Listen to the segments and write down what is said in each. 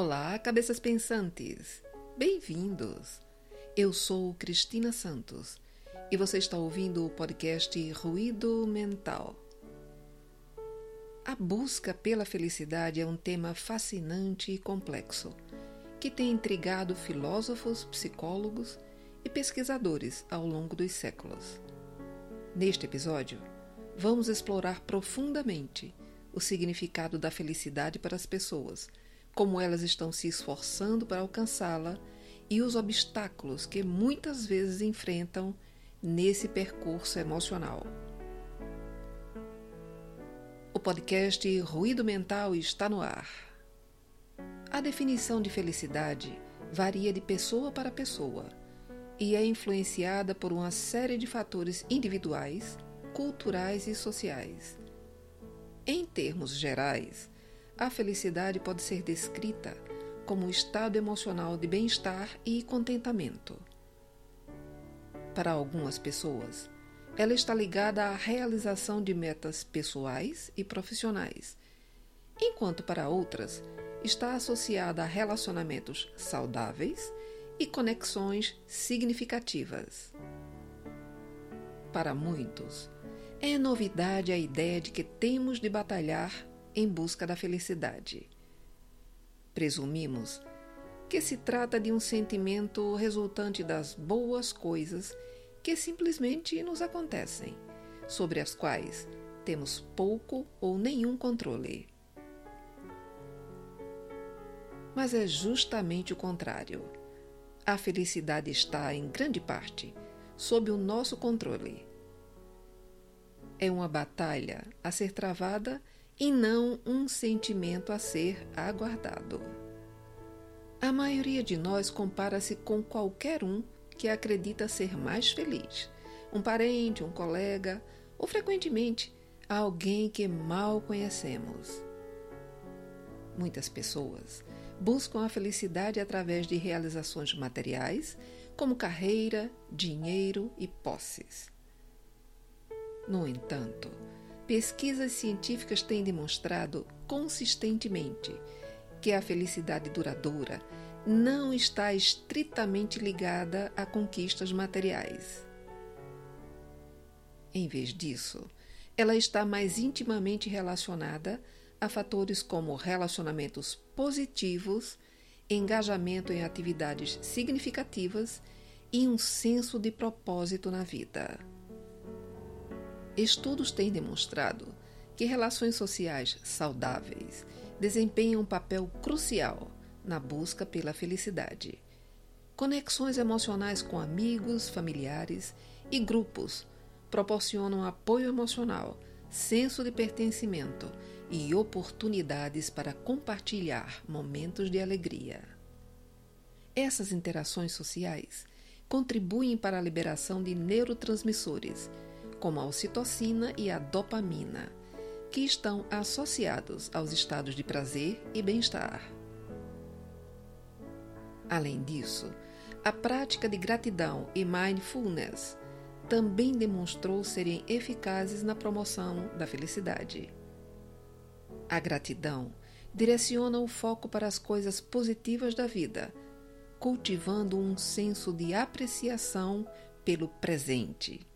Olá, cabeças pensantes! Bem-vindos! Eu sou Cristina Santos e você está ouvindo o podcast Ruído Mental. A busca pela felicidade é um tema fascinante e complexo que tem intrigado filósofos, psicólogos e pesquisadores ao longo dos séculos. Neste episódio, vamos explorar profundamente o significado da felicidade para as pessoas, como elas estão se esforçando para alcançá-la e os obstáculos que muitas vezes enfrentam nesse percurso emocional. O podcast Ruído Mental está no ar. A definição de felicidade varia de pessoa para pessoa e é influenciada por uma série de fatores individuais, culturais e sociais. Em termos gerais, a felicidade pode ser descrita como um estado emocional de bem-estar e contentamento. Para algumas pessoas, ela está ligada à realização de metas pessoais e profissionais, enquanto para outras está associada a relacionamentos saudáveis e conexões significativas. Para muitos, é novidade a ideia de que temos de batalhar em busca da felicidade. Presumimos que se trata de um sentimento resultante das boas coisas que simplesmente nos acontecem, sobre as quais temos pouco ou nenhum controle. Mas é justamente o contrário. A felicidade está, em grande parte, sob o nosso controle é uma batalha a ser travada e não um sentimento a ser aguardado. A maioria de nós compara-se com qualquer um que acredita ser mais feliz, um parente, um colega ou frequentemente alguém que mal conhecemos. Muitas pessoas buscam a felicidade através de realizações materiais, como carreira, dinheiro e posses. No entanto, pesquisas científicas têm demonstrado consistentemente que a felicidade duradoura não está estritamente ligada a conquistas materiais. Em vez disso, ela está mais intimamente relacionada a fatores como relacionamentos positivos, engajamento em atividades significativas e um senso de propósito na vida. Estudos têm demonstrado que relações sociais saudáveis desempenham um papel crucial na busca pela felicidade. Conexões emocionais com amigos, familiares e grupos proporcionam apoio emocional, senso de pertencimento e oportunidades para compartilhar momentos de alegria. Essas interações sociais contribuem para a liberação de neurotransmissores como a ocitocina e a dopamina, que estão associados aos estados de prazer e bem-estar. Além disso, a prática de gratidão e mindfulness também demonstrou serem eficazes na promoção da felicidade. A gratidão direciona o foco para as coisas positivas da vida, cultivando um senso de apreciação pelo presente.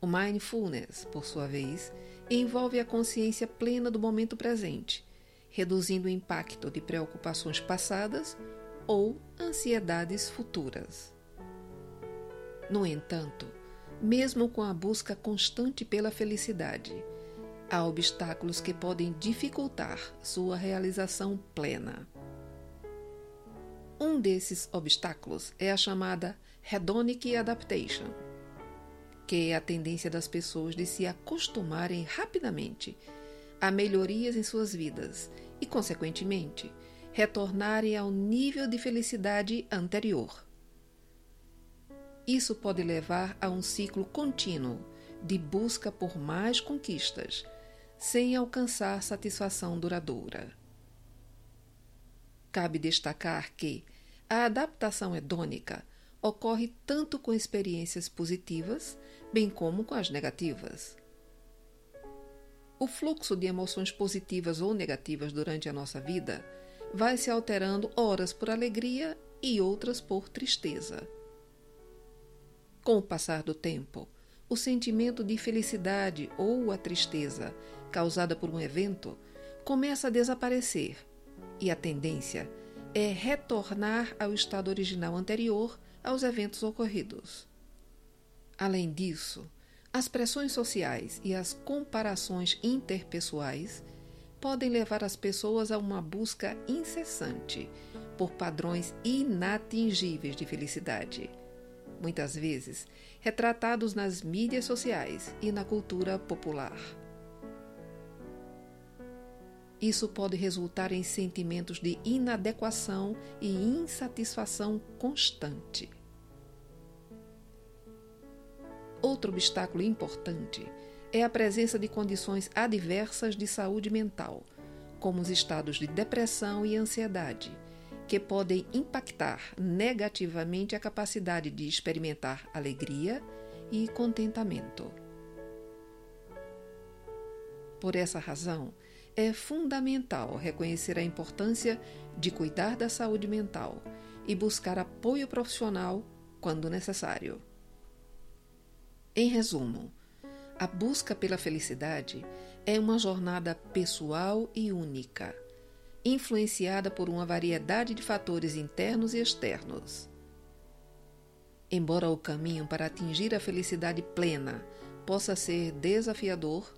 O mindfulness, por sua vez, envolve a consciência plena do momento presente, reduzindo o impacto de preocupações passadas ou ansiedades futuras. No entanto, mesmo com a busca constante pela felicidade, há obstáculos que podem dificultar sua realização plena. Um desses obstáculos é a chamada hedonic adaptation que é a tendência das pessoas de se acostumarem rapidamente a melhorias em suas vidas e, consequentemente, retornarem ao nível de felicidade anterior. Isso pode levar a um ciclo contínuo de busca por mais conquistas, sem alcançar satisfação duradoura. Cabe destacar que a adaptação hedônica ocorre tanto com experiências positivas, bem como com as negativas. O fluxo de emoções positivas ou negativas durante a nossa vida vai se alterando horas por alegria e outras por tristeza. Com o passar do tempo, o sentimento de felicidade ou a tristeza causada por um evento começa a desaparecer e a tendência é retornar ao estado original anterior aos eventos ocorridos. Além disso, as pressões sociais e as comparações interpessoais podem levar as pessoas a uma busca incessante por padrões inatingíveis de felicidade, muitas vezes retratados nas mídias sociais e na cultura popular. Isso pode resultar em sentimentos de inadequação e insatisfação constante. Outro obstáculo importante é a presença de condições adversas de saúde mental, como os estados de depressão e ansiedade, que podem impactar negativamente a capacidade de experimentar alegria e contentamento. Por essa razão, é fundamental reconhecer a importância de cuidar da saúde mental e buscar apoio profissional quando necessário. Em resumo, a busca pela felicidade é uma jornada pessoal e única, influenciada por uma variedade de fatores internos e externos. Embora o caminho para atingir a felicidade plena possa ser desafiador,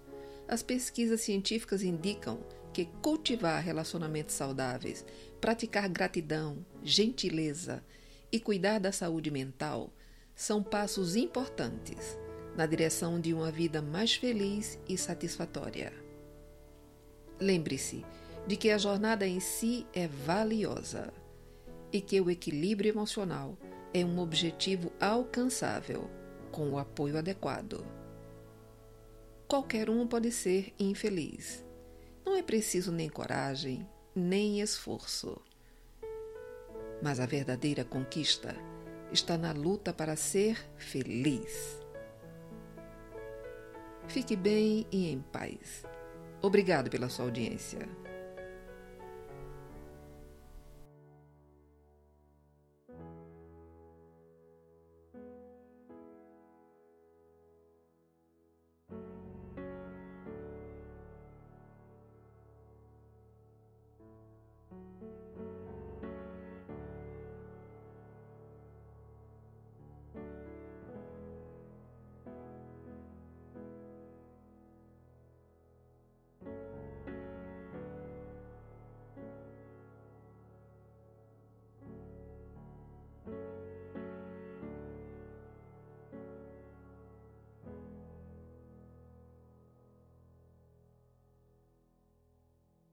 as pesquisas científicas indicam que cultivar relacionamentos saudáveis, praticar gratidão, gentileza e cuidar da saúde mental são passos importantes na direção de uma vida mais feliz e satisfatória. Lembre-se de que a jornada em si é valiosa e que o equilíbrio emocional é um objetivo alcançável com o apoio adequado. Qualquer um pode ser infeliz. Não é preciso nem coragem, nem esforço. Mas a verdadeira conquista está na luta para ser feliz. Fique bem e em paz. Obrigado pela sua audiência.